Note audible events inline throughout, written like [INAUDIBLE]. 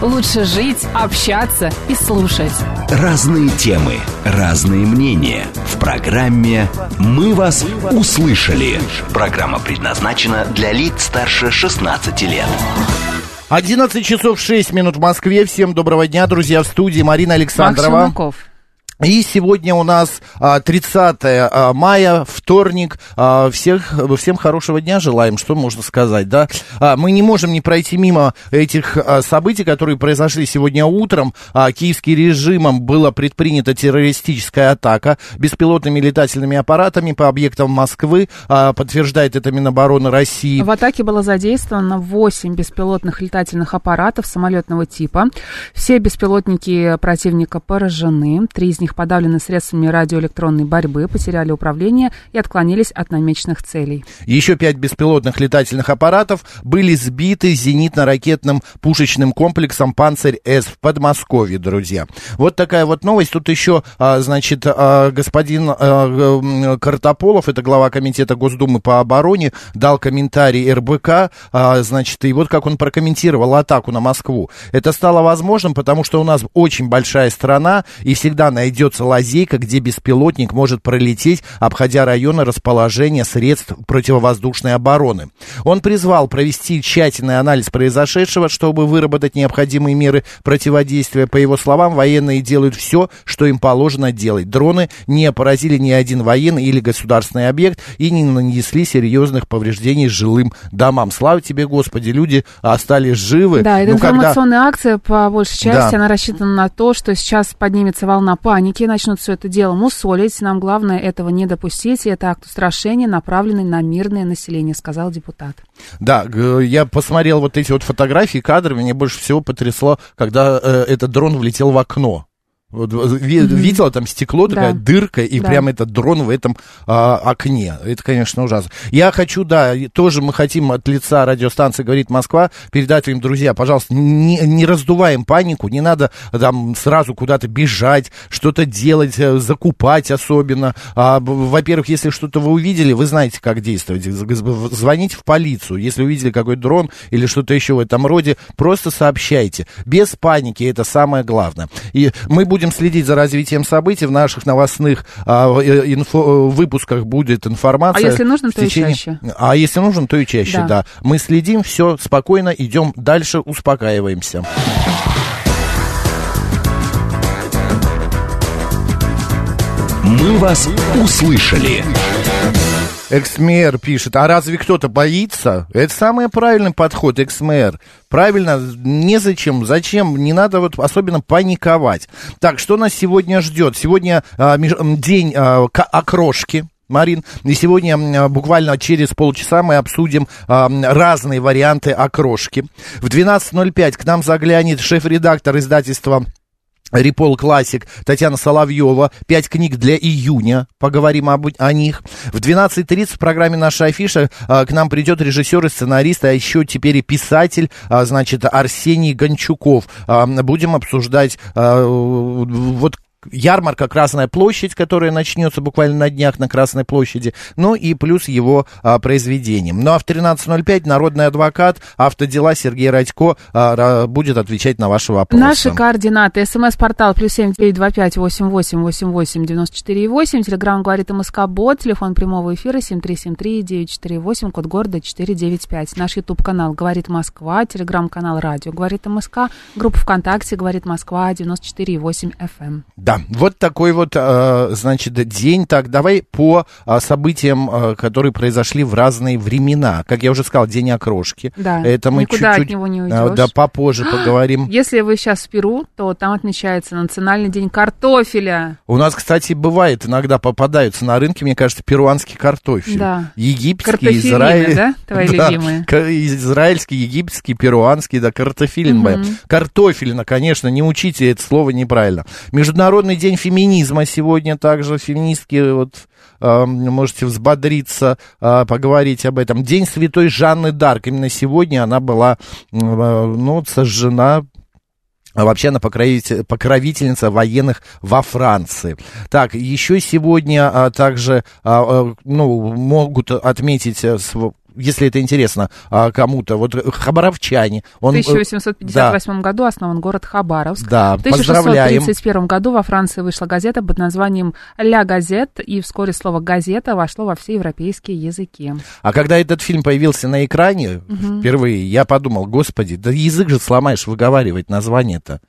лучше жить, общаться и слушать. Разные темы, разные мнения. В программе «Мы вас услышали». Программа предназначена для лиц старше 16 лет. 11 часов 6 минут в Москве. Всем доброго дня, друзья, в студии Марина Александрова. Макс Челноков. И сегодня у нас а, 30 а, мая, вторник. А, всех, всем хорошего дня желаем, что можно сказать, да? А, мы не можем не пройти мимо этих а, событий, которые произошли сегодня утром. А, киевским режимом была предпринята террористическая атака беспилотными летательными аппаратами по объектам Москвы. А, подтверждает это Минобороны России. В атаке было задействовано 8 беспилотных летательных аппаратов самолетного типа. Все беспилотники противника поражены. Три из них подавлены средствами радиоэлектронной борьбы, потеряли управление и отклонились от намеченных целей. Еще пять беспилотных летательных аппаратов были сбиты зенитно-ракетным пушечным комплексом «Панцирь-С» в Подмосковье, друзья. Вот такая вот новость. Тут еще, а, значит, а, господин а, Картополов, это глава комитета Госдумы по обороне, дал комментарий РБК, значит, и вот как он прокомментировал атаку на Москву. Это стало возможным, потому что у нас очень большая страна, и всегда найдется лазейка, где беспилотник может пролететь, обходя районы расположения средств противовоздушной обороны. Он призвал провести тщательный анализ произошедшего, чтобы выработать необходимые меры противодействия. По его словам, военные делают все, что им положено делать. Дроны не поразили ни один военный или государственный объект и не нанесли серьезных повреждений жилым домам. Слава тебе, Господи, люди остались живы. Да, это Ну, когда- информационная акция, по большей части, Да. она рассчитана на то, что сейчас поднимется волна паники, начнут все это дело мусолить. Нам главное этого не допустить, и это акт устрашения, направленный на мирное население, сказал депутат. Да, я посмотрел вот эти вот фотографии, кадры, меня больше всего потрясло, когда э, этот дрон влетел в окно. Вот, ви- Видела там стекло, такая Да. дырка, и Да. прям этот дрон в этом а, окне. Это, конечно, ужасно. Я хочу, да, тоже мы хотим от лица радиостанции «Говорит Москва» передать им, друзья, пожалуйста, не, не раздуваем панику, не надо там сразу куда-то бежать, что-то делать, э, закупать особенно. А, во-первых, если что-то вы увидели, вы знаете, как действовать. Звоните в полицию. Если увидели какой-то дрон или что-то еще в этом роде, просто сообщайте. Без паники, это самое главное. И мы будем следить за развитием событий. В наших новостных а, э, инфо- э, выпусках будет информация. А если нужно, то и чаще. А если нужно, то и чаще, Да. да. Мы следим, все спокойно, идем дальше, успокаиваемся. «Мы вас услышали». Экс-мэр пишет, а разве кто-то боится? Это самый правильный подход, экс-мэр. Правильно, незачем, зачем, не надо вот особенно паниковать. Так, что нас сегодня ждет? Сегодня а, меж- день а, окрошки. Марин, и сегодня м, буквально через полчаса мы обсудим а, разные варианты окрошки. В 12.05 к нам заглянет шеф-редактор издательства Репол Классик Татьяна Соловьева. Пять книг для июня. Поговорим об, о них. В 12.30 в программе «Наша афиша» а, к нам придет режиссер и сценарист, а еще теперь и писатель, а, значит, Арсений Гончуков. А, будем обсуждать а, вот ярмарка «Красная площадь», которая начнется буквально на днях на Красной площади, ну и плюс его а, произведением. Ну а в 13.05 народный адвокат автодела Сергей Радько а, будет отвечать на ваши вопросы. Наши координаты. СМС-портал плюс семь девять два пять восемь восемь восемь восемь девяносто четыре восемь. Телеграмм говорит МСК Бот. Телефон прямого эфира семь три семь три девять четыре восемь. Код города четыре девять пять. Наш Ютуб канал говорит Москва. Телеграм канал Радио говорит МСК. Группа ВКонтакте говорит Москва девяносто четыре восемь FM. Да, вот такой вот, э, значит, день. Так, давай по а, событиям, э, которые произошли в разные времена. Как я уже сказал, день окрошки. Да, Это мы никуда чуть-чуть, от него не э, уйдешь. Да, попозже поговорим. Если вы сейчас в Перу, то там отмечается Национальный день картофеля. У нас, кстати, бывает, иногда попадаются на рынке, мне кажется, перуанский картофель. Да. Египетский, израиль... да, твои [LAUGHS] любимые? ка- израильский, египетский, перуанский, да, картофелин. моя. Картофелина, конечно, не учите это слово неправильно. Международный день феминизма сегодня также, феминистки, вот, э, можете взбодриться, э, поговорить об этом. День святой Жанны Дарк, именно сегодня она была, э, ну, сожжена а вообще она покровитель- покровительница военных во Франции. Так, еще сегодня а, также а, а, ну, могут отметить, если это интересно а, кому-то, вот хабаровчане. Он, В э, 1858 году основан город Хабаровск. Да, в поздравляем. 1631 году во Франции вышла газета под названием «Ля Газет», и вскоре слово «газета» вошло во все европейские языки. А когда этот фильм появился на экране впервые, я подумал, господи, да язык же сломаешь выговаривать название-то.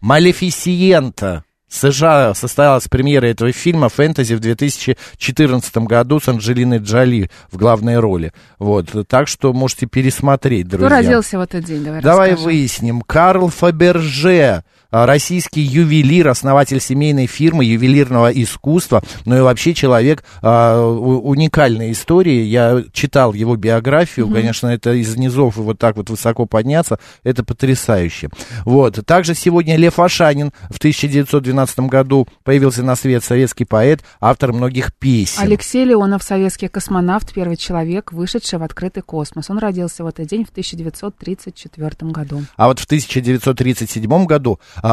Малефисиента. США состоялась премьера этого фильма «Фэнтези» в 2014 году с Анджелиной Джоли в главной роли. Вот, так что можете пересмотреть, друзья. Кто родился в этот день? Давай, Давай расскажи. выясним. Карл Фаберже, российский ювелир, основатель семейной фирмы ювелирного искусства, ну и вообще человек а, уникальной истории. Я читал его биографию, конечно, это из низов и вот так вот высоко подняться, это потрясающе. Вот. Также сегодня Лев Ашанин в 1912 году появился на свет советский поэт, автор многих песен. Алексей Леонов, советский космонавт, первый человек, вышедший в открытый космос. Он родился в этот день в 1934 году. А вот в 1937 году а,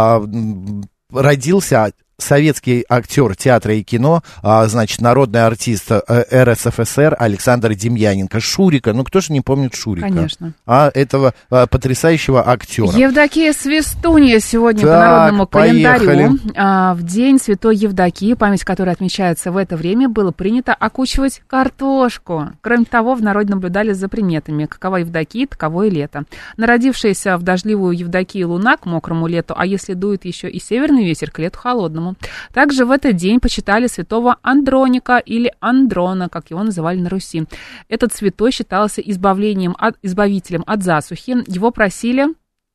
родился советский актер театра и кино, а, значит, народный артист э, РСФСР Александр Демьяненко. Шурика, ну кто же не помнит Шурика? Конечно. А этого а, потрясающего актера. Евдокия Свистунья сегодня по Так, народному поехали. календарю. А, в день Святой Евдокии, память которой отмечается в это время, было принято окучивать картошку. Кроме того, в народе наблюдали за приметами. Какова Евдокия, таково и лето. Народившаяся в дождливую Евдокию луна к мокрому лету, а если дует еще и северный ветер, к лету холодному. Также в этот день почитали святого Андроника или Андрона, как его называли на Руси. Этот святой считался избавлением от, избавителем от засухи. Его просили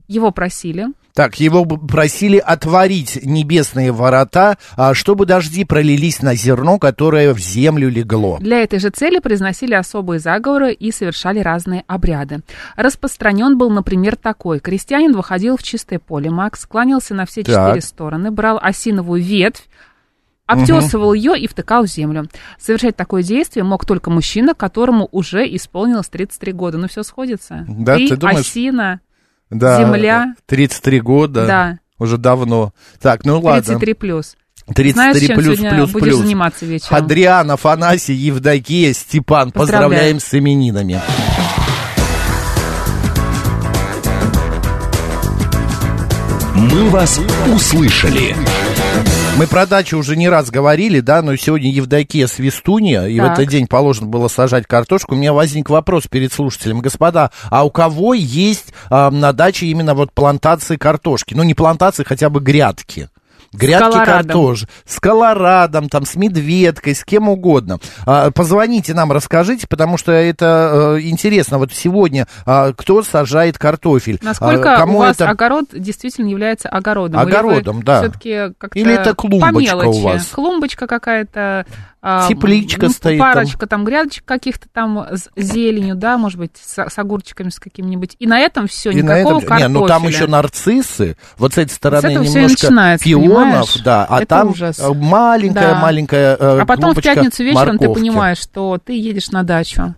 его просили. Так, его просили отворить небесные ворота, а, чтобы дожди пролились на зерно, которое в землю легло. Для этой же цели произносили особые заговоры и совершали разные обряды. Распространен был, например, такой. Крестьянин выходил в чистое поле, Макс, кланялся на все Так. четыре стороны, брал осиновую ветвь, обтесывал ее и втыкал в землю. Совершать такое действие мог только мужчина, которому уже исполнилось 33 года. Ну, все сходится. Да, ты, ты думаешь? осина, Да, Земля. 33 года. Да. Уже давно. Так, ну ладно. 33 плюс. 33 Знаешь, чем плюс, сегодня плюс, будешь плюс. заниматься вечером? Адриан, Афанасий, Евдокия, Степан. Поздравляю. Поздравляем с именинами. «Мы вас услышали». Мы про дачу уже не раз говорили, да, но сегодня Евдокия Свистунья, и в Так. этот день положено было сажать картошку. У меня возник вопрос перед слушателем. Господа, а у кого есть а, на даче именно вот плантации картошки? Ну, не плантации, хотя бы грядки. Грядки картоши. С колорадом, там, с медведкой, с кем угодно. А, позвоните нам, расскажите, потому что это э, интересно. Вот сегодня а, кто сажает картофель? Насколько А, кому у вас это... огород действительно является огородом? Огородом, да. Все-таки как-то Или это клумбочка у вас? Клумбочка какая-то. А, Тепличка ну, стоит там. Парочка там, грядочек каких-то там с зеленью, да, может быть, с, с огурчиками с какими-нибудь. И на этом все, И на никакого этом, не, картофеля. ну там еще нарциссы, вот с этой стороны и немножко пионов, понимаешь? да, а Это там ужас. э, Да. маленькая э, А потом в пятницу вечером ты морковки. понимаешь, что ты едешь на дачу.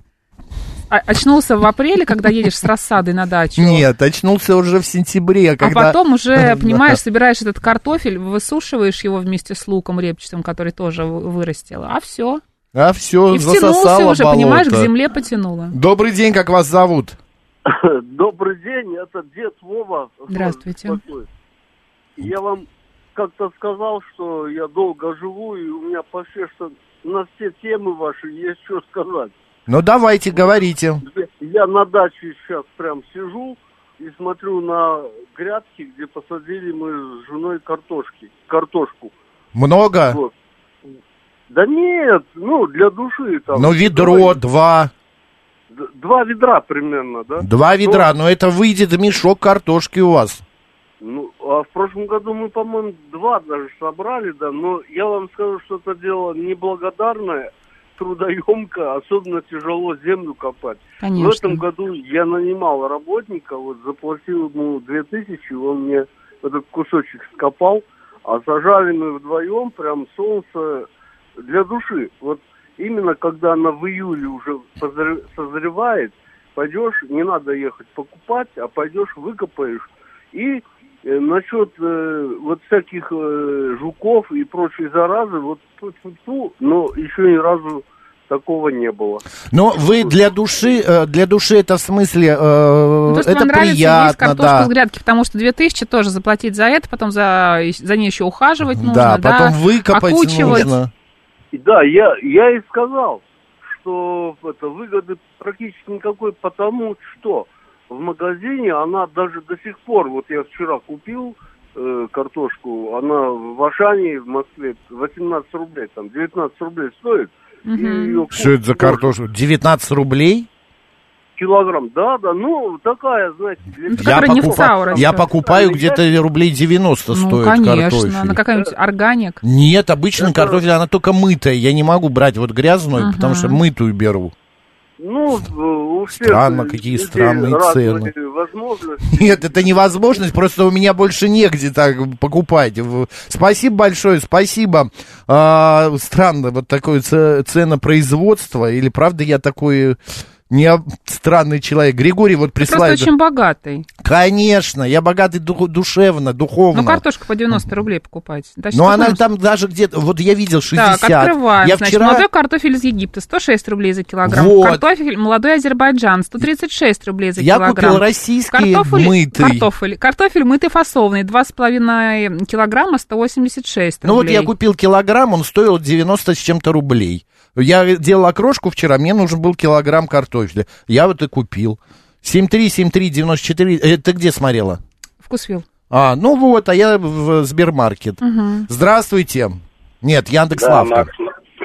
А- очнулся в апреле, когда едешь с рассадой на дачу. Нет, очнулся уже в сентябре, А когда... потом уже, [LAUGHS] понимаешь, собираешь этот картофель, высушиваешь его вместе с луком репчатым, который тоже вы- вырастил, а все. А все, И втянулся засосало уже, болото. понимаешь, к земле потянуло. Добрый день, как вас зовут? [LAUGHS] Добрый день, это дед Вова. Здравствуйте. Я вам как-то сказал, что я долго живу, и у меня почти что на все темы ваши есть что сказать. Ну давайте, говорите. Я на даче сейчас прям сижу и смотрю на грядки, где посадили мы с женой картошки, картошку. Много? Вот. Да нет, ну, для души там. Ну, ведро, два. Два ведра примерно, да? Два ведра, но это выйдет мешок картошки у вас. Ну, а в прошлом году мы, по-моему, два даже собрали, да, но я вам скажу, что это дело неблагодарное, трудоемко, особенно тяжело землю копать. В Конечно. этом году я нанимал работника, вот заплатил ему две тысячи, он мне этот кусочек скопал, а сажали мы вдвоем, прям солнце для души. Вот именно когда она в июле уже созревает, пойдешь, не надо ехать покупать, а пойдешь, выкопаешь. И насчет э, вот всяких э, жуков и прочей заразы, вот тьфу-тьфу-тьфу, но еще ни разу такого не было. Но вы для души, э, для души это в смысле, э, Ну, то, что это вам нравится есть приятно, картошку да. с грядки, потому что 2000 тоже заплатить за это, потом за, за ней еще ухаживать нужно, Да, да, потом выкопать окучивать. нужно. И Да, я, я и сказал, что это выгоды практически никакой, потому что в магазине она даже до сих пор, вот я вчера купил э, картошку, она в Ашане в Москве 18 рублей, там 19 рублей стоит. Её Что это за картошка? 19 рублей? Килограмм, да, да, ну такая, знаете, для я, растет. я покупаю где-то рублей 90 Ну, стоит конечно, картофель. на какая-нибудь органик. Нет, обычный картофель, она только мытая. Я не могу брать вот грязную, Ага. потому что мытую беру. Ну, у всех Странно, какие странные цены. Нет, это невозможность, просто у меня больше негде так покупать. Спасибо большое, спасибо. А, странно, вот такое це- ценопроизводство, или правда я такой не странный человек. Григорий вот Ты просто очень богатый. Конечно, я богатый ду- душевно, духовно. Ну, картошку по 90 рублей покупать. Да, Но что она там? там даже где-то, вот я видел 60. Так, открываем. Я Значит, вчера... молодой картофель из Египта 106 рублей за килограмм. Вот. Картофель молодой Азербайджан 136 рублей за Я килограмм. купил российский картофель, мытый. Картофель, картофель мытый фасованный 2,5 килограмма 186 Ну вот рублей. я купил килограмм, он стоил 90 с чем-то рублей. Я делал окрошку вчера, мне нужен был килограмм картофеля. Я вот и купил. 7373948. Э, ты где смотрела? Вкусвилл. А, ну вот, а я в Сбермаркет. Здравствуйте. Нет, Яндекс Да, Лавка. Макс,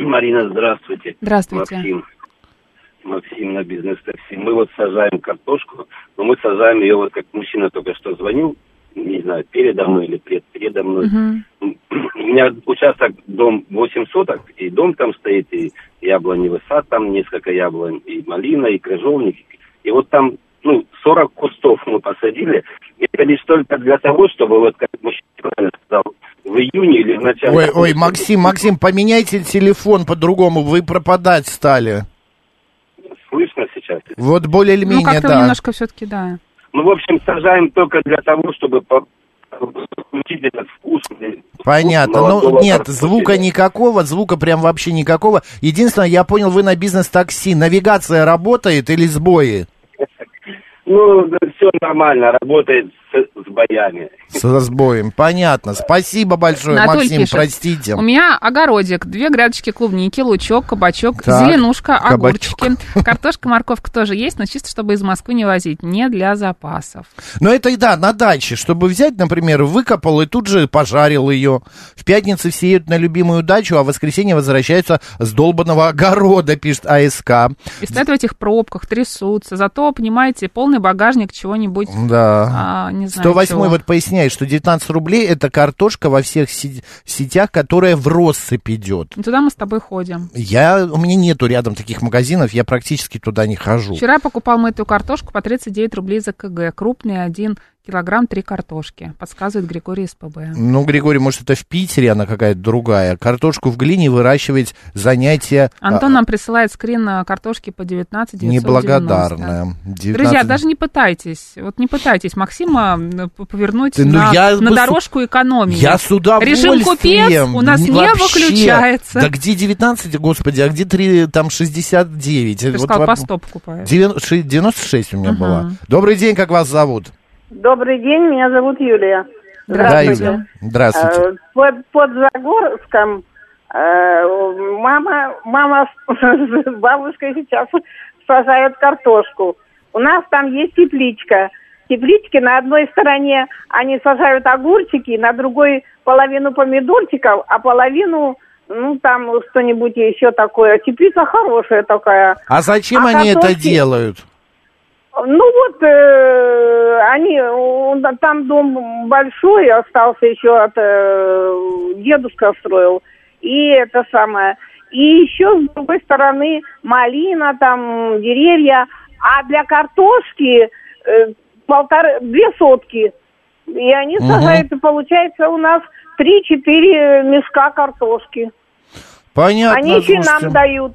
Марина, здравствуйте. Здравствуйте. Максим. Максим на бизнес-такси. Мы вот сажаем картошку, но мы сажаем ее, вот как мужчина только что звонил, не знаю, передо мной или пред, передо мной. [CLEARS THROAT] У меня участок, дом 8 соток, и дом там стоит, и яблоневый сад, там несколько яблонь, и малина, и крыжовник. И вот там, ну, 40 кустов мы посадили. Это лишь только для того, чтобы, вот как мужчина правильно сказал, в июне или в начале... Ой, ой, Максим, Максим, поменяйте телефон по-другому, вы пропадать стали. Слышно сейчас? Вот более или Ну, менее, как-то да. немножко все-таки, да. Ну, в общем, сажаем только для того, чтобы по- получить этот вкус. Понятно. вкус Ну, нет, картофеля. звука никакого, звука прям вообще никакого. Единственное, я понял, вы на бизнес-такси. Навигация работает или сбои? [LAUGHS] Ну, все нормально, работает с, боями. Со сбоем. Понятно. Спасибо большое, Натуль Максим, пишет, простите. У меня огородик, две грядочки клубники, лучок, кабачок, Так, зеленушка, кабачок. огурчики. [LAUGHS] Картошка, морковка тоже есть, но чисто чтобы из Москвы не возить, не для запасов. Но это и да, на даче, чтобы взять, например, выкопал и тут же пожарил ее. В пятницу все едут на любимую дачу, а в воскресенье возвращаются с долбанного огорода, пишет АСК. И стоят в этих пробках, трясутся. Зато, понимаете, полный багажник чего-нибудь, Да. а, не знаю 108 чего. вот поясняет, что 19 рублей это картошка во всех сетях, которая в россыпь идет. И Туда мы с тобой ходим. Я, у меня нету рядом таких магазинов, я практически туда не хожу. Вчера покупал мы эту картошку по 39 рублей за КГ. Крупный один килограмм, три картошки. Подсказывает Григорий СПБ. Ну, Григорий, может, это в Питере она какая-то другая. Картошку в глине выращивать занятие Антон а, нам присылает скрин а, картошки по 19 990. неблагодарное. 19 Друзья, даже не пытайтесь, вот не пытайтесь Максима п- повернуть Да ну на, я на бы дорожку экономии. Я с удовольствием. Режим купец у нас не Вообще. выключается. Да где 19, господи, а где 3, там 69? Ты Вот сказал, во- по 100 покупаешь. 90 96 у меня Мгм. была. Добрый день, как вас зовут? Добрый день, меня зовут Юлия. Да, Здравствуйте. Юля. Здравствуйте. Э, Под, под Загорском э, мама, мама с бабушкой сейчас сажают картошку. У нас там есть тепличка. теплички. На одной стороне они сажают огурчики, на другой половину помидорчиков, а половину, ну, там что-нибудь еще такое. Теплица хорошая такая. А зачем А они это картошки? делают? Ну вот, э, они, там дом большой, остался еще от, э, дедушка строил, и это самое. И еще с другой стороны малина, там деревья, а для картошки э, полторы, две сотки. И они Мгм. сажают, и получается у нас 3-4 мешка картошки. Понятно, они еще нам дают.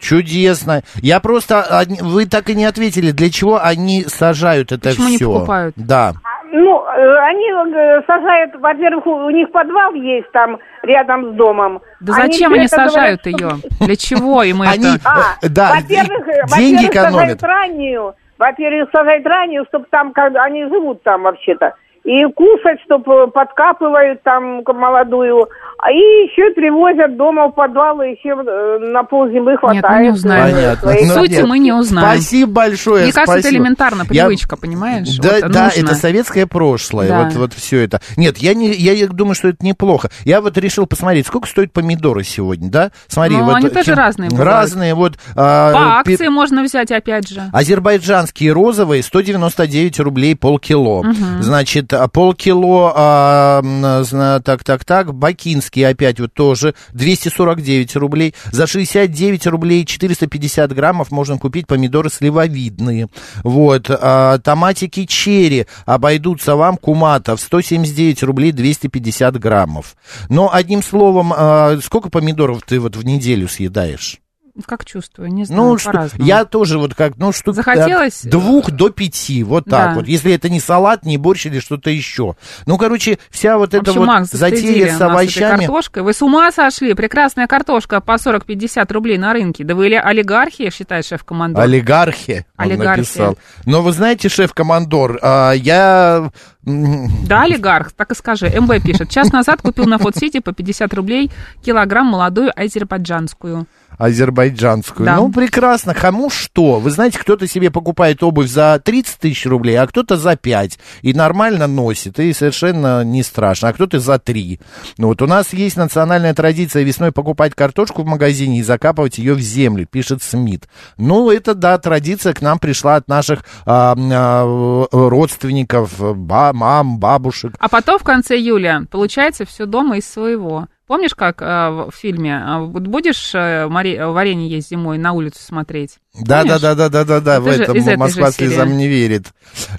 Чудесно. Я просто... Вы так и не ответили, для чего они сажают это Почему не все? покупают? Да. Ну, э, они э, сажают, во-первых, у них подвал есть там рядом с домом. Да зачем они сажают говорят, ее? [LAUGHS] Для чего им Они, это? А, э, да, во-первых, деньги во-первых, экономят. сажают раннюю. Во-первых, сажать раннюю, чтобы там, как они живут там вообще-то. И кушать, чтобы подкапывают там молодую. А И еще привозят дома в подвал, и еще э, на ползимы хватает. Нет, мы не узнаем. Понятно. своих- Ну, Суть нет. мы не узнаем. Спасибо большое. Мне кажется, это спасибо. элементарно, Я- привычка, понимаешь? Да, Вот да, нужно. это советское прошлое, Да. вот, вот все это. Нет, я, не, я думаю, что это неплохо. Я вот решил посмотреть, сколько стоят помидоры сегодня, да? Смотри, Ну, вот они тоже разные бывают. Разные, вот. а, По пи- акции можно взять, опять же. Азербайджанские розовые 199 рублей полкило. Значит, а, полкило, а, м, зна- так, так, так, бакинские опять вот тоже 249 рублей. За 69 рублей 450 граммов можно купить помидоры сливовидные. Вот, а, томатики черри обойдутся вам, куматов, 179 рублей 250 граммов. Но, одним словом, а, сколько помидоров ты вот в неделю съедаешь? Как чувствую, не знаю, Ну, что, я тоже вот как, ну, штук Захотелось? от двух до пяти, вот так Да. вот. Если это не салат, не борщ или что-то еще. Ну, короче, вся вот эта общем, вот Макс, затея с овощами. картошкой. Вы с ума сошли? Прекрасная картошка по 40-50 рублей на рынке. Да вы или олигархи, считает шеф-командор? Олигархи, он Олигархи. написал. Но вы знаете, шеф-командор, а, я... Да, олигарх, так и скажи. МБ пишет. Час назад купил на Фудсити по 50 рублей килограмм молодую азербайджанскую. Азербайджанскую. Да. Ну, прекрасно. Кому что? Вы знаете, кто-то себе покупает обувь за 30 тысяч рублей, а кто-то за 5. И нормально носит, и совершенно не страшно. А кто-то за 3. Ну, вот у нас есть национальная традиция весной покупать картошку в магазине и закапывать ее в землю, пишет Смит. Ну, это, да, традиция к нам пришла от наших а, а, родственников, ба- мам, бабушек. А потом в конце июля получается все дома из своего. Помнишь, как э, в фильме э, вот будешь э, море- варенье есть зимой на улицу смотреть? Да, да, Помнишь? да, да, да, да, да, в же этом Москва же серии. слезам не верит.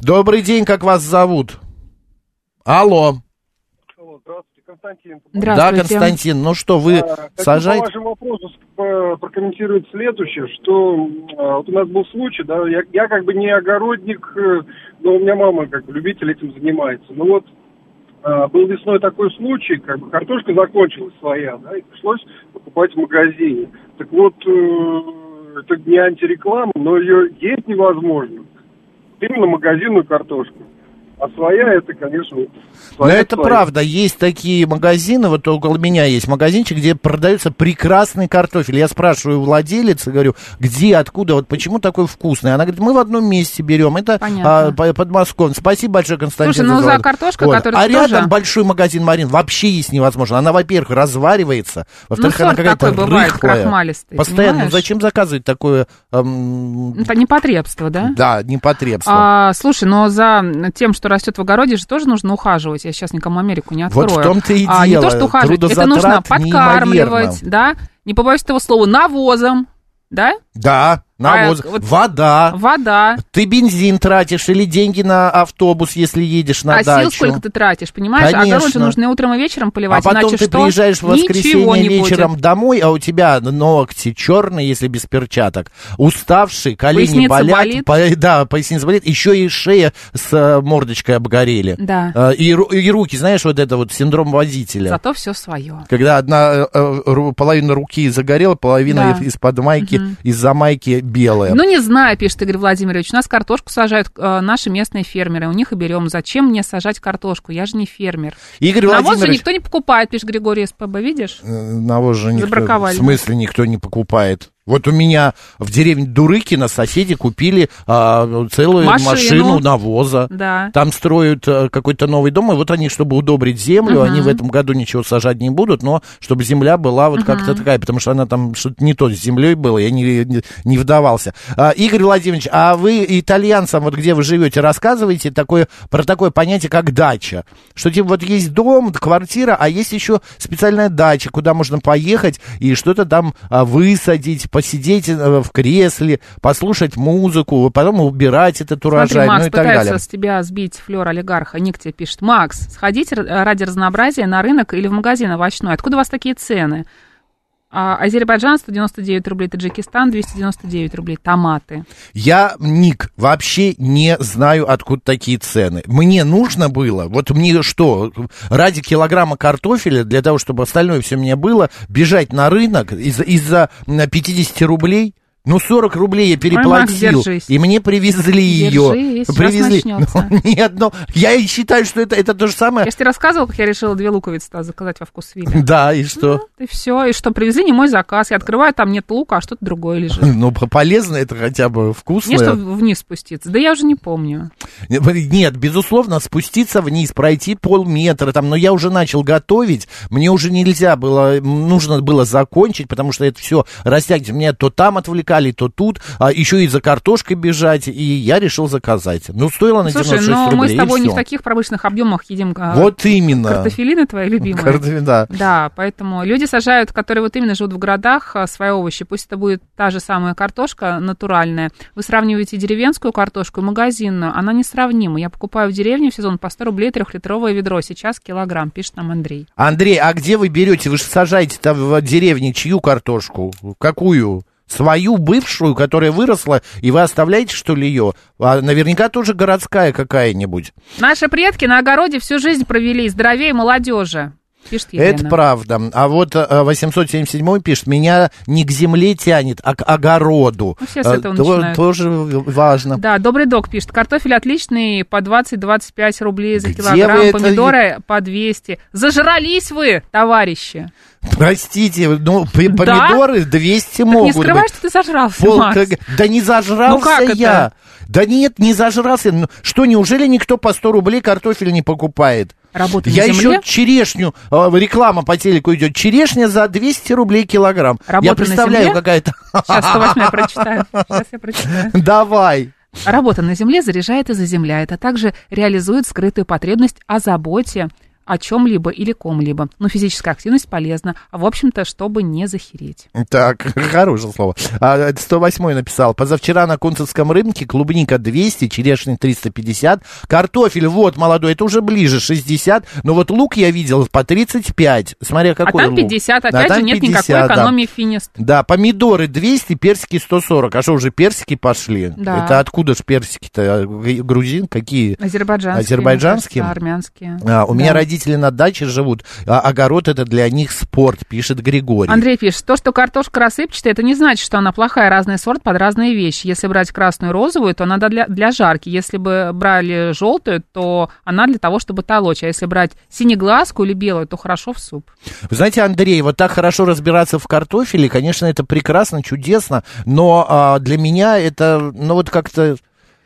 Добрый день, как вас зовут? Алло. Здравствуйте, Константин. Да, Здравствуйте. Константин, ну что, вы А, сажаете? по вашему вопросу э, прокомментировать следующее, что э, вот у нас был случай, да, я, я как бы не огородник, э, но у меня мама как бы любитель этим занимается. Ну вот э, был весной такой случай, как бы картошка закончилась своя, да, и пришлось покупать в магазине. Так вот, э, это не антиреклама, но ее есть невозможно. Именно магазинную картошку. А своя это, конечно, вот Но это своя. правда, есть такие магазины, вот около меня есть магазинчик, где продается прекрасный картофель. Я спрашиваю у владелицы, говорю, где, откуда, вот почему такой вкусный? Она говорит, мы в одном месте берем, это Понятно. а, по- Подмосковье. Спасибо большое, Константин. Слушай, ну за звонок. картошкой, которая А тоже- рядом большой магазин Марин вообще есть невозможно. Она, во-первых, разваривается, во-вторых, Ну, она какая-то бывает, рыхлая. крахмалистый, Постоянно, ну понимаешь? зачем заказывать такое, эм, Это непотребство, да? да, непотребство? А, слушай, но за тем, что растет в огороде, же тоже нужно ухаживать. Я сейчас никому Америку не Вот открою. в том-то и а, Не то, что ухаживать, это нужно подкармливать, неимоверно. да? Не побоюсь этого слова, навозом, да? Да, навоз, А, вот- вода. Вода. Ты бензин тратишь или деньги на автобус, если едешь на а дачу. сил сколько ты тратишь, понимаешь? Конечно. Огород же нужно утром, и вечером а поливать, потом иначе ты что? приезжаешь в воскресенье вечером будет. домой, а у тебя ногти черные, если без перчаток, уставший, колени Поясница болят, болит. по- да, поясница болит, еще и шея с э, мордочкой обгорели. Да. Э, И, и руки, знаешь, вот это вот синдром водителя. Зато все свое. Когда одна э, половина руки загорела, половина Да. из-под майки, Мгм. Из-за майки белая. Ну, не знаю, пишет Игорь Владимирович, у нас картошку сажают э, наши местные фермеры, у них и берем. Зачем мне сажать картошку? Я же не фермер. Игорь Навоз же Владимирович, никто не покупает, пишет Григорий СПБ, видишь? Э, Навоз же никто, Забраковали. в смысле никто не покупает. Вот у меня в деревне Дурыкино соседи купили а, целую машину, машину навоза. Да. Там строят а, какой-то новый дом, и вот они, чтобы удобрить землю, угу. они в этом году ничего сажать не будут, но чтобы земля была вот угу. как-то такая, потому что она там что-то не то с землей было, я не, не, не вдавался. А, Игорь Владимирович, а вы итальянцам, вот где вы живете, рассказываете такое, про такое понятие, как дача? Что типа вот есть дом, квартира, а есть еще специальная дача, куда можно поехать и что-то там а, высадить, посидеть э, в кресле, послушать музыку, потом убирать этот урожай, Смотри, Макс ну и так пытается далее. с тебя сбить флер олигарха. Ник тебе пишет, Макс, сходите ради разнообразия на рынок или в магазин овощной. Откуда у вас такие цены? А Азербайджан 199 рублей, Таджикистан 299 рублей, томаты. Я, Ник, вообще не знаю, откуда такие цены. Мне нужно было, вот мне что, ради килограмма картофеля, для того, чтобы остальное все мне было, бежать на рынок из- из-за 50 рублей? Ну, 40 рублей я переплатил, Макс, держись. и мне привезли ее. Держись, Привезли. [LAUGHS] Ну, нет, ну, я и считаю, что это, это то же самое. Я же тебе рассказывала, как я решила две луковицы заказать во вкус Вилли. [LAUGHS] Да, и что? И все, и что, привезли не мой заказ. Я открываю, там нет лука, а что-то другое лежит. [LAUGHS] Ну, полезно это хотя бы вкусно. Мне что вниз спуститься? Да я уже не помню. Нет, безусловно, спуститься вниз, пройти полметра там, но я уже начал готовить, мне уже нельзя было, нужно было закончить, потому что это все растягивается. Меня то там отвлекали, то тут, а еще и за картошкой бежать, и я решил заказать. Ну, стоило на Слушай, 96 но рублей, мы с тобой не в таких промышленных объемах едим а, Вот именно. картофелины твои любимые. Картофель, да. Да, поэтому люди сажают, которые вот именно живут в городах, а, свои овощи. Пусть это будет та же самая картошка натуральная. Вы сравниваете деревенскую картошку и магазинную. Она несравнима. Я покупаю в деревне в сезон по 100 рублей трехлитровое ведро. Сейчас килограмм, пишет нам Андрей. Андрей, а где вы берете? Вы же сажаете там в деревне чью картошку? Какую? Свою бывшую, которая выросла, и вы оставляете, что ли, ее? А наверняка тоже городская какая-нибудь. Наши предки на огороде всю жизнь провели, здоровее молодежи. Пишет Елена. Это правда. А вот э, 877 пишет, меня не к земле тянет, а к огороду. Ну, все с Э, этого то- начинают. Тоже важно. Да, добрый док пишет. Картофель отличный, по 20-25 рублей за Где килограмм. вы это- Помидоры по 200. Зажрались вы, товарищи. Простите, ну, п- Да? помидоры 200 Так могут не скрывай, быть. что ты зажрался, Пол Макс. Да не зажрался Ну как это? я. Да нет, не зажрался. Ну, Что, неужели никто по 100 рублей картофель не покупает? Работа Я на земле? еще черешню, э, реклама по телеку идет, черешня за 200 рублей килограмм. Работа я представляю, какая-то... Сейчас 108 я [LAUGHS] прочитаю. Сейчас я прочитаю. Давай. Работа на земле заряжает и заземляет, а также реализует скрытую потребность о заботе о чем-либо или ком-либо. Но физическая активность полезна, а в общем-то, чтобы не захереть. Так, [LAUGHS] хорошее слово. А, это 108 написал. Позавчера на Кунцевском рынке клубника 200, черешня 350, картофель вот молодой, это уже ближе 60, но вот лук я видел по 35, смотря какой а там лук. 50, А опять там же, нет 50, никакой да. экономии финист. Да, помидоры 200, персики 140. А что, уже персики пошли? Да. Это откуда ж персики-то? Г- Грузин? Какие? Азербайджанские. Азербайджанские? кажется, армянские. А, у меня Да. Родители на даче живут, а огород это для них спорт, пишет Григорий. Андрей пишет, то, что картошка рассыпчатая, это не значит, что она плохая, разный сорт под разные вещи. Если брать красную розовую, то она для, для жарки. Если бы брали желтую, то она для того, чтобы толочь. А если брать синеглазку или белую, то хорошо в суп. Вы знаете, Андрей, вот так хорошо разбираться в картофеле, конечно, это прекрасно, чудесно, но а, для меня это, ну вот как-то...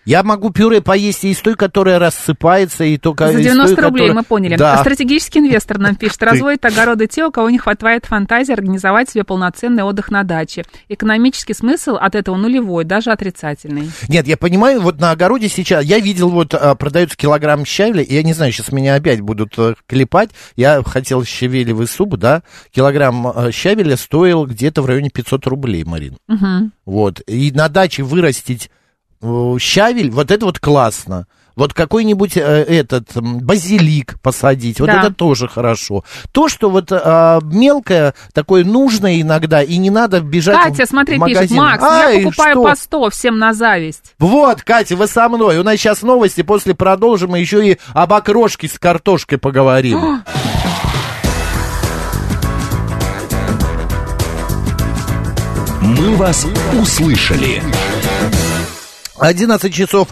Я могу пюре поесть и из той, которая рассыпается, и только За из 90 той, рублей, которая- мы поняли. Да. Стратегический инвестор нам пишет, разводит огороды те, у кого не хватает фантазии организовать себе полноценный отдых на даче. Экономический смысл от этого нулевой, даже отрицательный. Нет, я понимаю, вот на огороде сейчас, я видел, вот а, продается килограмм щавеля, и я не знаю, сейчас меня опять будут э, клепать, я хотел щавелевый суп, да, килограмм э, щавеля стоил где-то в районе 500 рублей, Марин. Мгм. Вот, и на даче вырастить щавель, вот это вот классно. Вот какой-нибудь э, этот базилик посадить, вот Да. это тоже хорошо. То, что вот а, мелкое, такое нужное иногда, и не надо бежать Катя, в смотри, магазин. пишет, Макс, Ай, я покупаю что? по 100, всем на зависть. Вот, Катя, вы со мной. У нас сейчас новости, после продолжим и еще и об окрошке с картошкой поговорим. «Мы вас услышали». 11 часов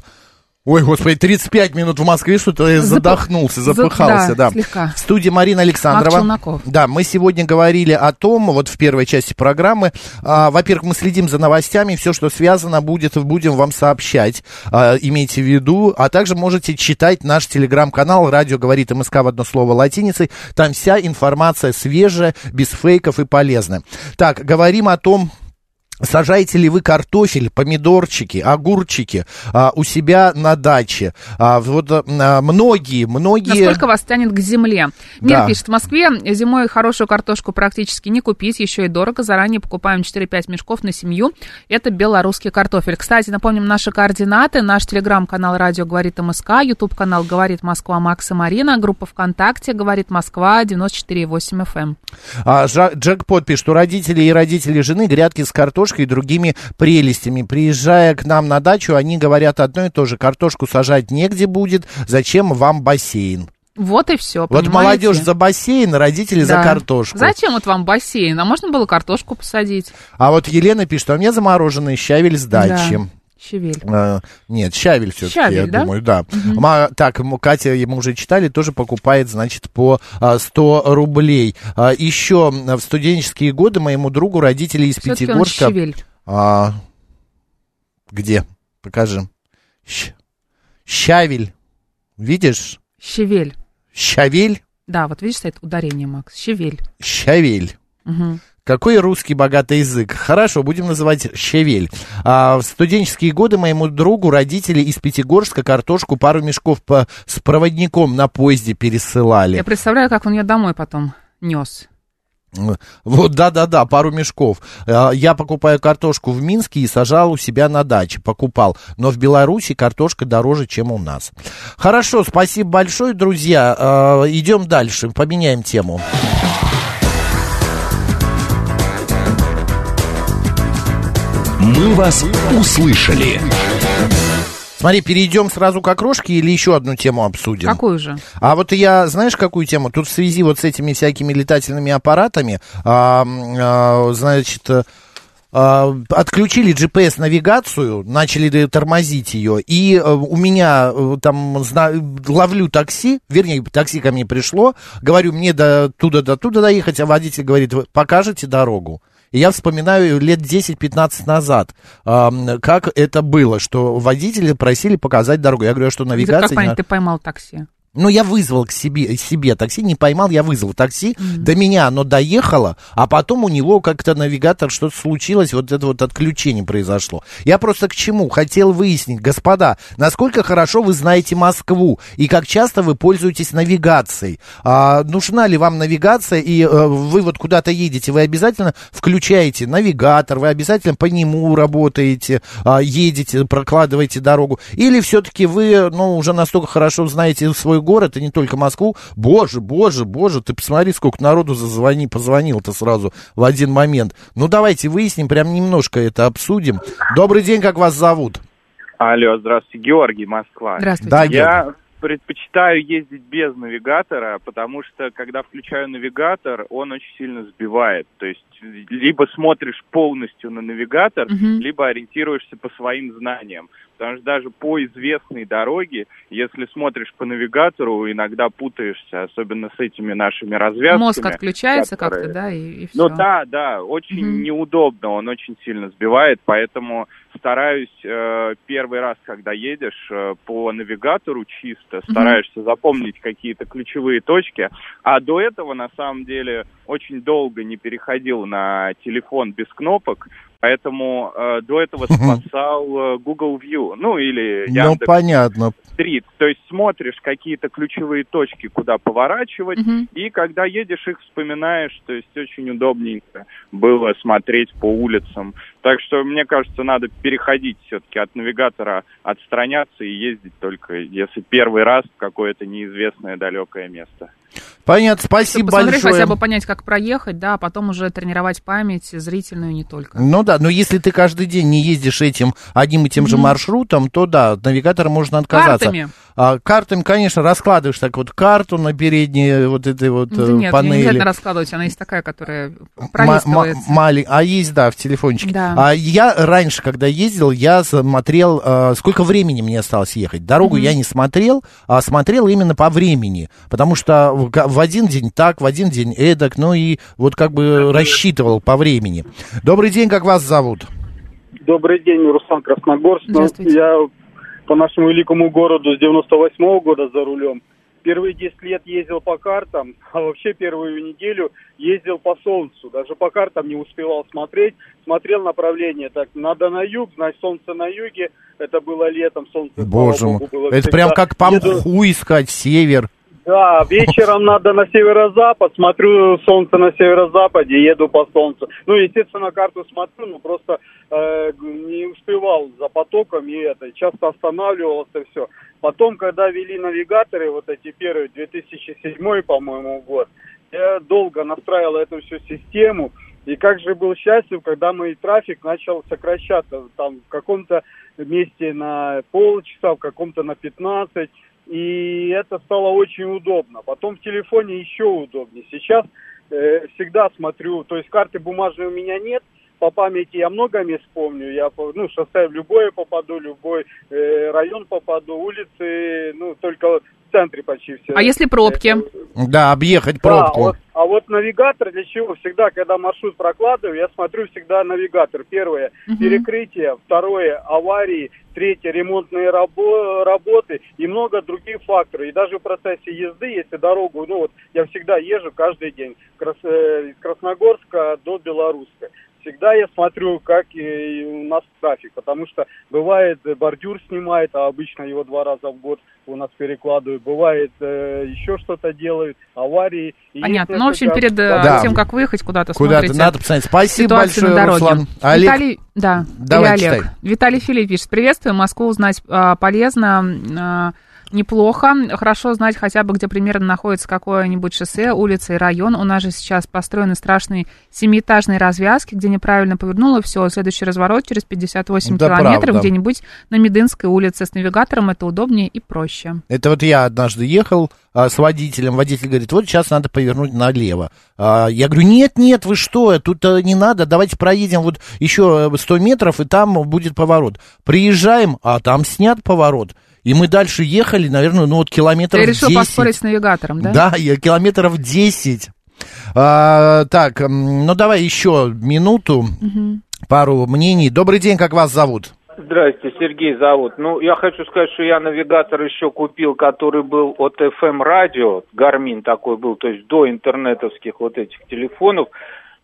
Ой, господи, 35 минут в Москве, что-то я Зап- задохнулся, за- запыхался, да, да. слегка. В студии Марина Александрова. Да, мы сегодня говорили о том, вот в первой части программы, а, во-первых, мы следим за новостями, все, что связано, будет, будем вам сообщать, а, имейте в виду, а также можете читать наш телеграм-канал «Радио говорит МСК» в одно слово латиницей, там вся информация свежая, без фейков и полезная. Так, говорим о том, Сажаете ли вы картофель, помидорчики, огурчики а, у себя на даче? А, вот а, многие, многие... Насколько вас тянет к земле? Мир Да. пишет, в Москве зимой хорошую картошку практически не купить, еще и дорого. Заранее покупаем 4-5 мешков на семью. Это белорусский картофель. Кстати, напомним наши координаты. Наш телеграм-канал «Радио говорит МСК», ютуб-канал «Говорит Москва» Макс и Марина, группа ВКонтакте «Говорит Москва» 94,8 FM. А, Жа- Джекпот пишет, у родителей и родителей жены грядки с картошкой и другими прелестями. Приезжая к нам на дачу, они говорят одно и то же. Картошку сажать негде будет, зачем вам бассейн? Вот и все. Вот молодежь за бассейн, родители за картошку. Зачем вот вам бассейн? А можно было картошку посадить? А вот Елена пишет, а у меня замороженный щавель с дачи. Да. Щавель. Э, нет, щавель все-таки, Щавель, я да? думаю, да. Ма- так, Катя, мы уже читали, тоже покупает, значит, по а, 100 рублей. А, еще в студенческие годы моему другу родители из он Пятигорска... щавель. А, где? Покажи. Щ- щавель. Видишь? Щавель. Щавель? Да, вот видишь, стоит ударение, Макс. Щавель. Щавель. Мгм. Какой русский богатый язык? Хорошо, будем называть щавель. А, в студенческие годы моему другу родители из Пятигорска картошку пару мешков по, с проводником на поезде пересылали. Я представляю, как он ее домой потом нес. Вот, да-да-да, пару мешков. А, Я покупаю картошку в Минске и сажал у себя на даче, покупал. Но в Беларуси картошка дороже, чем у нас. Хорошо, спасибо большое, друзья. А, Идем дальше, поменяем тему. «Мы вас услышали». Смотри, перейдем сразу к окрошке или еще одну тему обсудим? Какую же? А вот я, знаешь, какую тему? Тут в связи вот с этими всякими летательными аппаратами, а, а, значит, а, отключили GPS-навигацию, начали тормозить ее, и э, у меня э, там зна- ловлю такси, вернее, такси ко мне пришло, говорю, мне до туда, до туда доехать, а водитель говорит, «Вы покажете дорогу? И я вспоминаю лет 10-15 назад, ам, как это было, что водители просили показать дорогу. Я говорю, а что Как навигация... не понять, на- ты поймал такси? Ну, я вызвал к себе, себе такси, не поймал, я вызвал такси, до меня оно доехало, а потом у него как-то навигатор, что-то случилось, вот это вот отключение произошло. Я просто к чему? Хотел выяснить, господа, насколько хорошо вы знаете Москву и как часто вы пользуетесь навигацией. А, нужна ли вам навигация, и э, вы вот куда-то едете, вы обязательно включаете навигатор, вы обязательно по нему работаете, а, едете, прокладываете дорогу, или все-таки вы, ну, уже настолько хорошо знаете свой город, и не только Москву, боже, боже, боже, ты посмотри, сколько народу зазвони, позвонил-то сразу в один момент. Ну, давайте выясним, прям немножко это обсудим. Добрый день, как вас зовут? Алло, здравствуйте, Георгий, Москва. Здравствуйте. Да, Я предпочитаю ездить без навигатора, потому что когда включаю навигатор, он очень сильно сбивает. То есть либо смотришь полностью на навигатор, Мгм. либо ориентируешься по своим знаниям. Потому что даже по известной дороге, если смотришь по навигатору, иногда путаешься, особенно с этими нашими развязками. Мозг отключается которые- как-то, да, и, и ну все. да, да, очень Мгм. неудобно, он очень сильно сбивает, поэтому стараюсь э, первый раз, когда едешь э, по навигатору чисто, стараешься запомнить какие-то ключевые точки, а до этого на самом деле очень долго не переходил на телефон без кнопок, поэтому э, до этого спасал э, Google View, ну или Ну, Яндекс понятно. стрит. То есть смотришь какие-то ключевые точки, куда поворачивать, Мгм. и когда едешь, их вспоминаешь. То есть очень удобненько было смотреть по улицам. Так что, мне кажется, надо переходить все-таки от навигатора, отстраняться и ездить только, если первый раз в какое-то неизвестное далекое место. Понятно, спасибо Посмотри большое. хотя бы понять, как проехать, да, а потом уже тренировать память зрительную не только. Ну да, но если ты каждый день не ездишь этим одним и тем же Мгм. маршрутом, то да, от навигатора можно отказаться. Картами? А, картами, конечно, раскладываешь так вот карту на передней вот этой вот Да э, нет, не панели. обязательно раскладывать, она есть такая, которая пролистывается. мали- А есть, да, в телефончике. Да. А я раньше, когда ездил, я смотрел, э, сколько времени мне осталось ехать. Дорогу Мгм. я не смотрел, а смотрел именно по времени. Потому что в, один день так, в один день эдак, ну и вот как бы рассчитывал по времени. Добрый день, как вас зовут? Добрый день, Руслан Красногорск. Ну, Здравствуйте. Я по нашему великому городу с 98 года за рулем. Первые 10 лет ездил по картам, а вообще первую неделю ездил по солнцу. Даже по картам не успевал смотреть. Смотрел направление. Так, надо на юг, значит, солнце на юге. Это было летом, солнце, Боже мой. было Это всегда. прям как по Еду- мху искать север. Да, вечером надо на северо-запад, смотрю солнце на северо-западе, еду по солнцу. Ну, естественно, карту смотрю, но просто э, не успевал за потоком и это, часто останавливался, все. Потом, когда ввели навигаторы, вот эти первые, 2007, по-моему, год, я долго настраивал эту всю систему, и как же был счастлив, когда мой трафик начал сокращаться, там в каком-то месте на полчаса, в каком-то на 15, и это стало очень удобно. Потом в телефоне еще удобнее. Сейчас э, всегда смотрю, то есть карты бумажной у меня нет, по памяти я много мест помню, я по- ну шоссе в любое попаду, любой э, район попаду, улицы, ну только в центре почти все. А если пробки? Да, объехать Да, пробку. вот- а вот навигатор для чего? Всегда, когда маршрут прокладываю, я смотрю всегда навигатор. Первое Мгм. перекрытие, второе аварии, третье ремонтные рабо- работы и много других факторов. И даже в процессе езды, если дорогу, ну вот я всегда езжу каждый день Крас- э, из Красногорска до Белоруска. Всегда я смотрю, как и у нас трафик, потому что бывает э, бордюр снимает, а обычно его два раза в год у нас перекладывают. Бывает э, еще что-то делают, аварии. И Понятно. Ну, в общем, перед э, Да. тем, как выехать куда-то, Куда-то смотрите надо посмотреть. Спасибо большое, на. Руслан. Олег, Виталий, да, давай Олег. читай. Виталий Филипп пишет. Приветствую, Москву узнать а, полезно, а, неплохо. Хорошо знать хотя бы, где примерно находится какое-нибудь шоссе, улица и район. У нас же сейчас построены страшные семиэтажные развязки, где неправильно повернуло все. Следующий разворот через 58 Да, километров где-нибудь на Медынской улице. С навигатором это удобнее и проще. Это вот я однажды ехал а, с водителем. Водитель говорит, вот сейчас надо повернуть налево. А, я говорю, нет, нет, вы что, тут а, не надо, давайте проедем вот еще э, 100 метров, и там будет поворот. Приезжаем, а там снят поворот. И мы дальше ехали, наверное, ну вот километров Ты решил 10. поспорить с навигатором, да? Да, я километров 10. А, так, ну давай еще минуту, Мгм. пару мнений. Добрый день, как вас зовут? Здрасте, Сергей зовут. Ну, я хочу сказать, что я навигатор еще купил, который был от FM радио, Гармин такой был, то есть до интернетовских вот этих телефонов,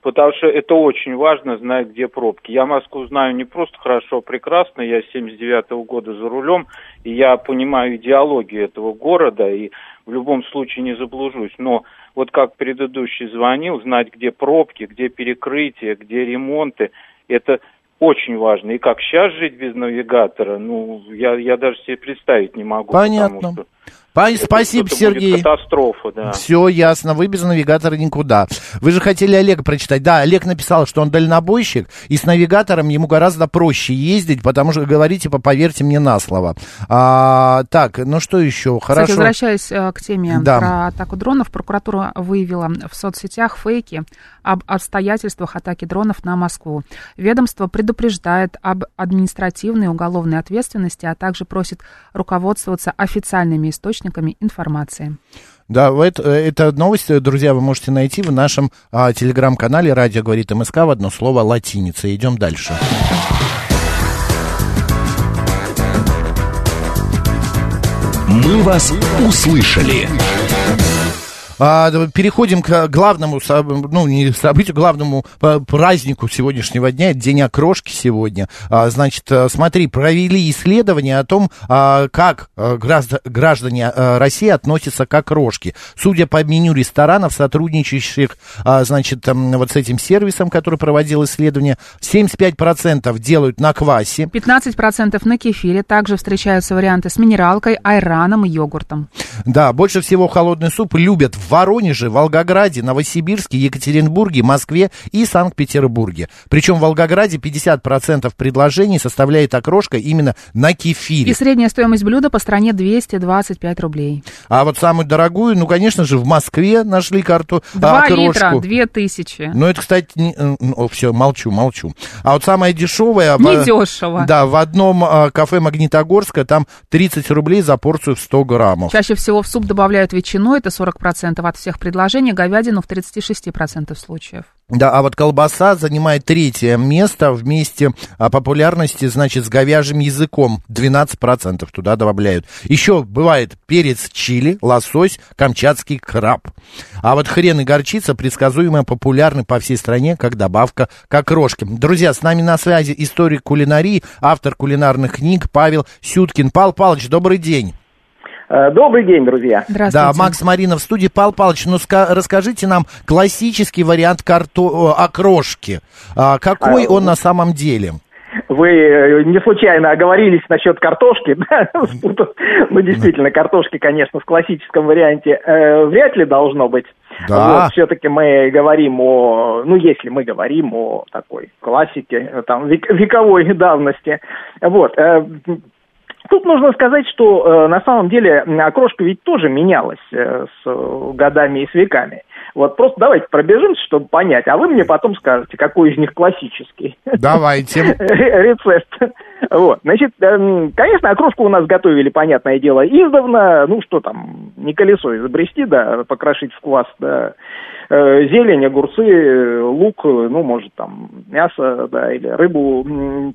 потому что это очень важно знать, где пробки. Я Москву знаю не просто хорошо, а прекрасно. Я с 79 года за рулем, и я понимаю идеологию этого города, и в любом случае не заблужусь. Но вот как предыдущий звонил, знать, где пробки, где перекрытия, где ремонты, это очень важно. И как сейчас жить без навигатора, ну, я, я даже себе представить не могу. Понятно. потому что Спасибо, это Сергей. Будет катастрофа, да. Все ясно, вы без навигатора никуда. Вы же хотели Олега прочитать. Да, Олег написал, что он дальнобойщик, и с навигатором ему гораздо проще ездить, потому что говорите, типа, поверьте мне на слово. А, так, ну что еще? Хорошо. Кстати, возвращаясь э, к теме Да. про атаку дронов, прокуратура выявила в соцсетях фейки об обстоятельствах атаки дронов на Москву. Ведомство предупреждает об административной и уголовной ответственности, а также просит руководствоваться официальными источниками информации. Да, это, это новость, э, друзья, вы можете найти в нашем а, телеграм-канале «Радио говорит МСК» в одно слово латиница. Идем дальше. «Мы вас услышали». А, переходим к главному, ну, не событию, главному а, празднику сегодняшнего дня, это День окрошки сегодня. А, значит, а, смотри, провели исследование о том, как гражд- граждане а, России относятся к окрошке. Судя по меню ресторанов, сотрудничающих, значит, вот с этим сервисом, который проводил исследование, 75% делают на квасе, 15% на кефире. Также встречаются варианты с минералкой, айраном и йогуртом. Да, больше всего холодный суп любят в в Воронеже, Волгограде, Новосибирске, Екатеринбурге, Москве и Санкт-Петербурге. Причем в Волгограде 50% предложений составляет окрошка именно на кефире. И средняя стоимость блюда по стране 225 рублей. А вот самую дорогую, ну, конечно же, в Москве нашли карту Два окрошку. литра, две тысячи. Ну, это, кстати, не, все, молчу, молчу. А вот самая дешевая... Недешево. Да, в одном а, кафе Магнитогорска там 30 рублей за порцию в 100 граммов. Чаще всего в суп добавляют ветчину, это 40% от всех предложений, говядину в 36% случаев. Да, а вот колбаса занимает третье место вместе а, популярности, значит, с говяжьим языком. 12% туда добавляют. Еще бывает перец чили, лосось, камчатский краб. А вот хрен и горчица предсказуемо популярны по всей стране, как добавка к окрошке. Друзья, с нами на связи историк кулинарии, автор кулинарных книг Павел Сюткин. Павел Павлович, добрый день. Э, Добрый день, друзья. Да, Макс Марина в студии. Павел Павлович, ну ска- расскажите нам классический вариант карто- окрошки. А, какой А, он на самом деле? Вы э, не случайно оговорились насчет картошки, [LAUGHS] да? Ну, действительно, картошки, конечно, в классическом варианте э, вряд ли должно быть. Да. Вот, все-таки мы говорим о, ну, если мы говорим о такой классике, там, век- вековой давности. Вот. э, Тут нужно сказать, что э, на самом деле окрошка ведь тоже менялась э, с э, годами и с веками. Вот просто давайте пробежимся, чтобы понять, а вы мне потом скажете, какой из них классический. Давайте. [LAUGHS] Рецепт. Вот, значит, эм, конечно, окрошку у нас готовили, понятное дело, издавна, ну что там, не колесо изобрести, да, покрошить в квас, да, Э, зелень, огурцы, э, лук, ну, может, там, мясо, да, или рыбу,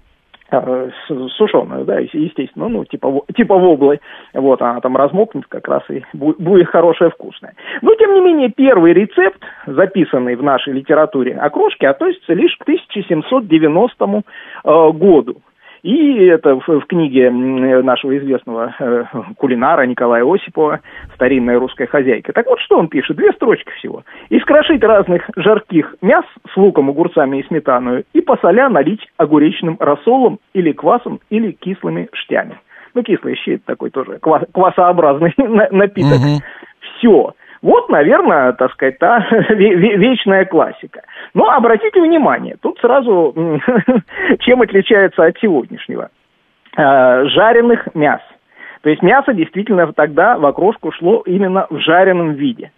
сушеную, да, естественно, ну, типа, типа воблы, вот, она там размокнет как раз и бу- будет хорошая, вкусная. Но, тем не менее, первый рецепт, записанный в нашей литературе окрошки, относится лишь к 1790 э, году. И это в, в книге нашего известного э, кулинара Николая Осипова «Старинная русская хозяйка». Так вот, что он пишет? Две строчки всего. «Искрошить разных жарких мяс с луком, огурцами и сметаной и посоля налить огуречным рассолом или квасом, или кислыми штями». Ну, кислые щи – такой тоже ква- квасообразный [LAUGHS] на- напиток. Все. Вот, наверное, так сказать, та [LAUGHS] ве- ве- вечная классика. Но обратите внимание, тут сразу [LAUGHS] чем отличается от сегодняшнего. Э, Жареных мяс. То есть мясо действительно тогда в окрошку шло именно в жареном виде.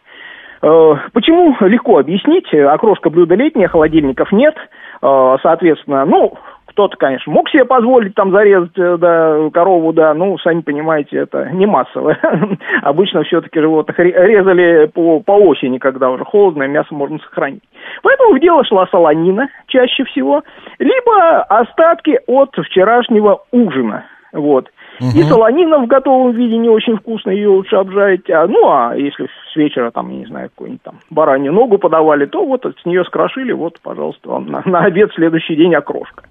Э, Почему легко объяснить? Окрошка блюдо летнее, холодильников нет. Э, Соответственно, ну, кто-то, конечно, мог себе позволить там зарезать э, да, корову, да, ну, сами понимаете, это не массово. [LAUGHS] Обычно все-таки животных ре- резали по, по осени, когда уже холодно, мясо можно сохранить. Поэтому в дело шла солонина чаще всего, либо остатки от вчерашнего ужина. Вот. И солонина в готовом виде не очень вкусно, ее лучше обжарить. А, ну, а если с вечера, там, я не знаю, какую-нибудь там баранью ногу подавали, то вот с нее скрошили, вот, пожалуйста, вам на, на обед следующий день окрошка.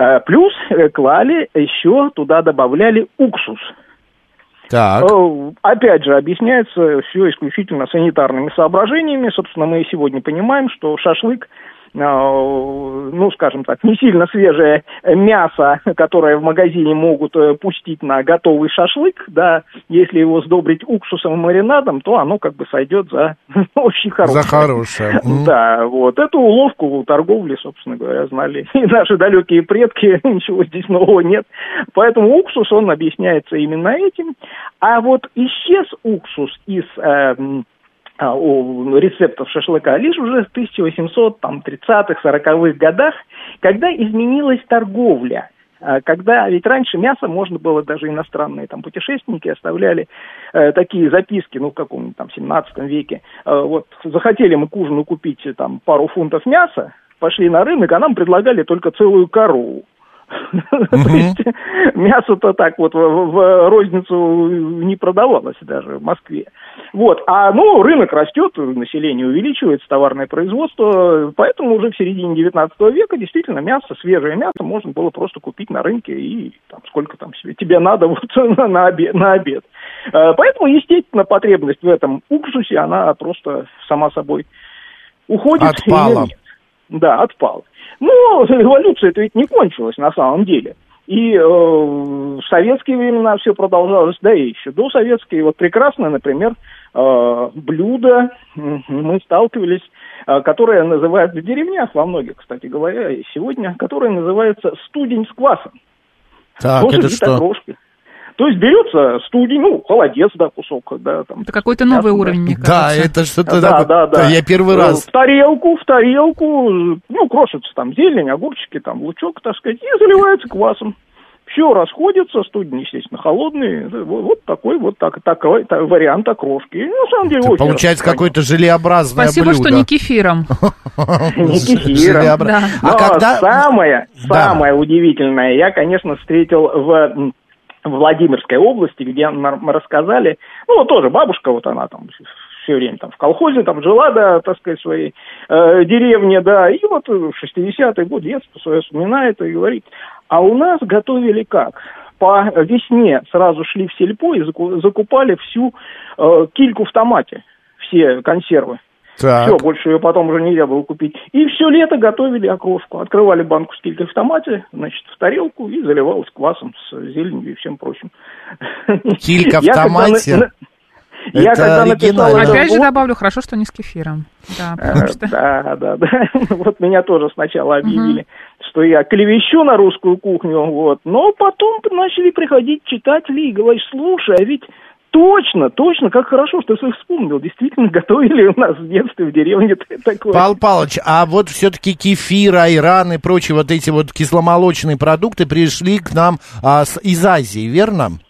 Э, Плюс э, клали еще туда добавляли уксус. Так. Э, Опять же, объясняется все исключительно санитарными соображениями. Собственно, мы и сегодня понимаем, что шашлык, ну, скажем так, не сильно свежее мясо, которое в магазине могут э, пустить на готовый шашлык, да, если его сдобрить уксусом и маринадом, то оно как бы сойдет за [LAUGHS] очень хорошее. За хорошее. [LAUGHS] Да, вот. Эту уловку торговли, собственно говоря, знали [LAUGHS] и наши далекие предки, ничего здесь нового нет. Поэтому уксус, он объясняется именно этим. А вот исчез уксус из э, у рецептов шашлыка лишь уже в 1830-х, 40-х годах, когда изменилась торговля. А, Когда, ведь раньше мясо можно было, даже иностранные там путешественники оставляли э, такие записки, ну, в каком-нибудь там 17 веке. Э, вот захотели мы к ужину купить там пару фунтов мяса, пошли на рынок, а нам предлагали только целую корову. [LAUGHS] Есть мясо-то так вот в, розницу не продавалось даже в Москве. Вот. А ну, рынок растет, население увеличивается, товарное производство, поэтому уже в середине 19 века действительно мясо, свежее мясо можно было просто купить на рынке и там, сколько там себе тебе надо вот [LAUGHS] на, обед. На обед. Э, Поэтому, естественно, потребность в этом уксусе, она просто сама собой уходит. Отпала. [LAUGHS] Да, отпала. Ну, революция это ведь не кончилась на самом деле. И э, в советские времена все продолжалось, да и еще до советские. Вот прекрасно, например, э, блюдо мы сталкивались, э, которое называют в деревнях, во многих, кстати говоря, и сегодня, которое называется студень с квасом. Так, Тоже это что? окрошки. То есть берется студень, ну, холодец, да, кусок, да, там. Это какой-то новый уровень, мне Да, кажется. это что-то Да, такое. да, да. Я первый Э, раз. В тарелку, в тарелку, ну, крошится там зелень, огурчики, там, лучок, так сказать, и заливается квасом. Все расходится, студень, естественно, холодный. Вот, вот такой вот так, такой та- вариант окрошки. И, на самом деле, Это очень Получается какое-то желеобразное Спасибо, блюдо. что не кефиром. [LAUGHS] Не кефиром. Да. А когда... самое, Да. самое удивительное, я, конечно, встретил в в Владимирской области, где нам рассказали, ну, тоже бабушка, вот она там все время там в колхозе там жила, да, так сказать, в своей э, деревне, да, и вот в 60-е годы детство свое вспоминает и говорит, а у нас готовили как? По весне сразу шли в сельпо и заку- закупали всю э, кильку в томате, все консервы. Так. Все, больше ее потом уже нельзя было купить. И все лето готовили окрошку. Открывали банку с килькой в томате, значит, в тарелку и заливалась квасом с зеленью и всем прочим. Килька в Я когда томате? Я Это когда написал Опять же добавлю, хорошо, что не с кефиром. Да, э, потому что... Да, да, да. [LAUGHS] Вот меня тоже сначала объявили, что я клевещу на русскую кухню, вот. Но потом начали приходить читатели и говорить, слушай, а ведь Точно, точно, как хорошо, что ты вспомнил. Действительно, [LAUGHS] готовили у нас в детстве в деревне такое. Павел Павлович, а вот все-таки кефир, айран и прочие вот эти вот кисломолочные продукты пришли к нам а, с, из Азии, верно?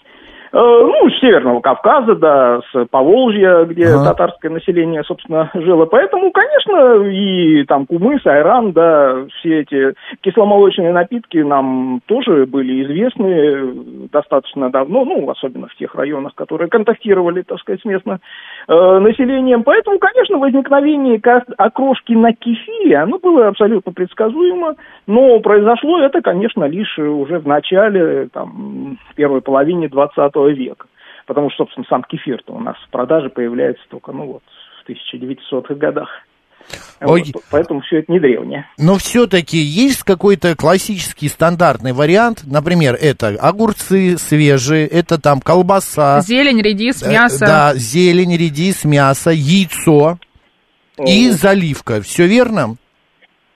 Э, Ну, с Северного Кавказа, да, с Поволжья, где Ага. татарское население, собственно, жило. Поэтому, конечно, и там кумыс, айран, да, все эти кисломолочные напитки нам тоже были известны достаточно давно, ну, особенно в тех районах, которые контактировали, так сказать, с местным э, населением. Поэтому, конечно, возникновение окрошки на кефире, оно было абсолютно предсказуемо, но произошло это, конечно, лишь уже в начале, там, первой половине 20 века. Потому что, собственно, сам кефир-то у нас в продаже появляется только, ну вот, в 1900-х годах. Ой. Вот, поэтому все это не древнее. Но все-таки есть какой-то классический стандартный вариант, например, это огурцы свежие, это там колбаса. Зелень, редис, мясо. Да, зелень, редис, мясо, яйцо и заливка. Все верно?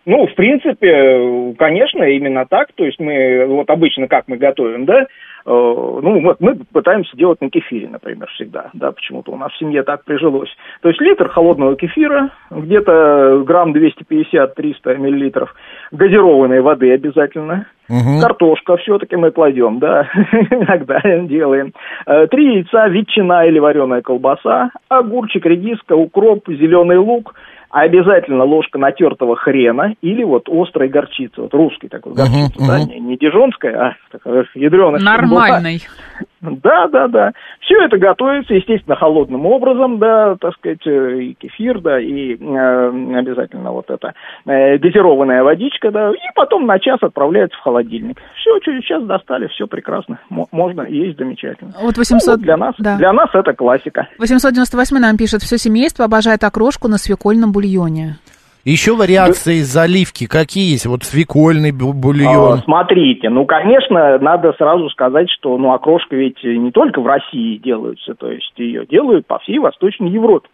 Ну, в принципе, конечно, именно так. То есть мы, вот обычно как мы готовим, да, ну, вот мы пытаемся делать на кефире, например, всегда, да, почему-то у нас в семье так прижилось. То есть литр холодного кефира, где-то грамм 250-300 миллилитров газированной воды обязательно. Картошка все-таки мы кладем, да, [LAUGHS] иногда делаем. Э, Три яйца, ветчина или вареная колбаса, огурчик, редиска, укроп, зеленый лук, обязательно ложка натертого хрена или вот острой горчицы, вот русской такой горчицы, да, не, не дижонская, а такая ядреная. Нормальный. Да, да, да. Все это готовится, естественно, холодным образом, да, так сказать, э, и кефир, да, и э, обязательно вот эта э, газированная водичка, да, и потом на час отправляется в холодильник. Все, через час достали, все прекрасно, Мо- можно есть замечательно. Вот 800... Ну, вот для нас, да. для нас это классика. 898 нам пишет, все семейство обожает окрошку на свекольном бульоне. Еще вариации заливки какие есть? Вот свекольный бу- А, бульон. смотрите, ну, конечно, надо сразу сказать, что, ну, окрошка ведь не только в России делаются, то есть ее делают по всей Восточной Европе.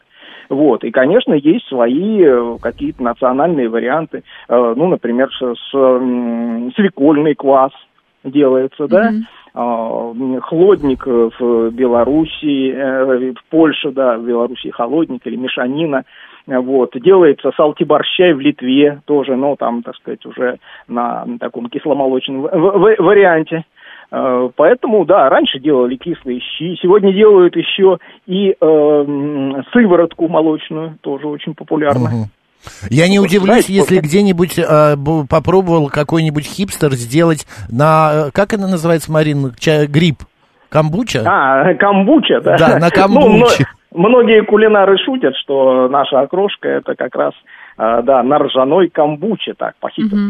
Вот, и, конечно, есть свои э, какие-то национальные варианты. Э, ну, например, с, свекольный квас делается, да, м, хлодник э, в Белоруссии, в Польше, да, в Белоруссии холодник или мешанина. Вот. Делается салтиборщай в Литве тоже, но там, так сказать, уже на, на таком кисломолочном варианте. Э, Поэтому, да, раньше делали кислые щи, сегодня делают еще и э, сыворотку молочную, тоже очень популярно. Я не Вот, удивлюсь, знаете, если где-нибудь э, попробовал какой-нибудь хипстер сделать на... э, Как это называется, Марин? Чай, гриб? Камбуча? А, камбуча, да. Да, на [LAUGHS] Ну, камбуче. Многие кулинары шутят, что наша окрошка это как раз а, да, на ржаной камбуче, так, по-хипстерски.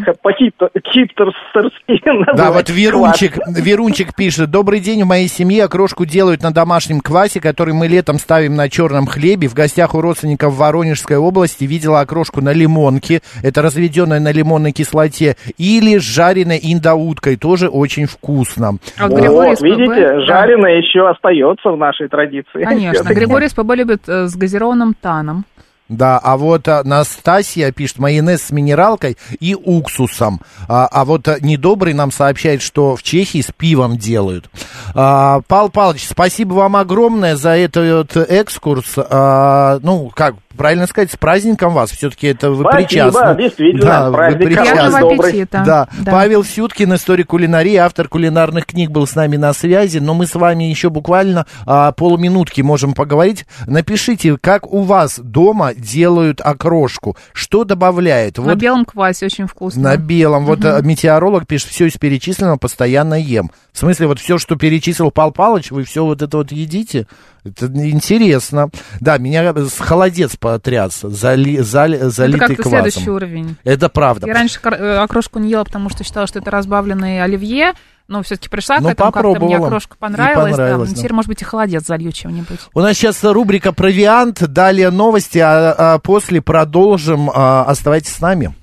[LAUGHS] Да, вот Верунчик, Верунчик пишет, добрый день, в моей семье окрошку делают на домашнем квасе, который мы летом ставим на черном хлебе. В гостях у родственников в Воронежской области видела окрошку на лимонке, это разведенная на лимонной кислоте, или с жареной индоуткой, тоже очень вкусно. А вот, вот видите, жареная еще остается в нашей традиции. Конечно, [LAUGHS] Григорий СПБ любит э, с газированным таном. Да, а вот а, Настасья пишет майонез с минералкой и уксусом. А, а вот а, Недобрый нам сообщает, что в Чехии с пивом делают. А, Павел Павлович, спасибо вам огромное за этот экскурс. А, ну, как правильно сказать, с праздником вас. Все-таки это вы Спасибо, причастны. действительно, да, вы причастны. аппетита. Да. Да. Павел Сюткин, историк кулинарии, автор кулинарных книг, был с нами на связи. Но мы с вами еще буквально а, полуминутки можем поговорить. Напишите, как у вас дома делают окрошку. Что добавляет? На белом квасе очень вкусно. На белом. Вот Мгм. а, метеоролог пишет, все из перечисленного постоянно ем. В смысле, вот все, что перечислил Пал Палыч, вы все вот это вот едите? Это интересно. Да, меня с холодец потряс, зали, зали, Это залитый как-то квасом. следующий уровень. Это правда. Я раньше э, окрошку не ела, потому что считала, что это разбавленный оливье, но все-таки пришла Ну, к этому, как-то мне окрошка понравилась. понравилось, да. да. Теперь, может быть, и холодец залью чем-нибудь. У нас сейчас рубрика «Провиант», далее новости, а, а после продолжим. А, оставайтесь с нами.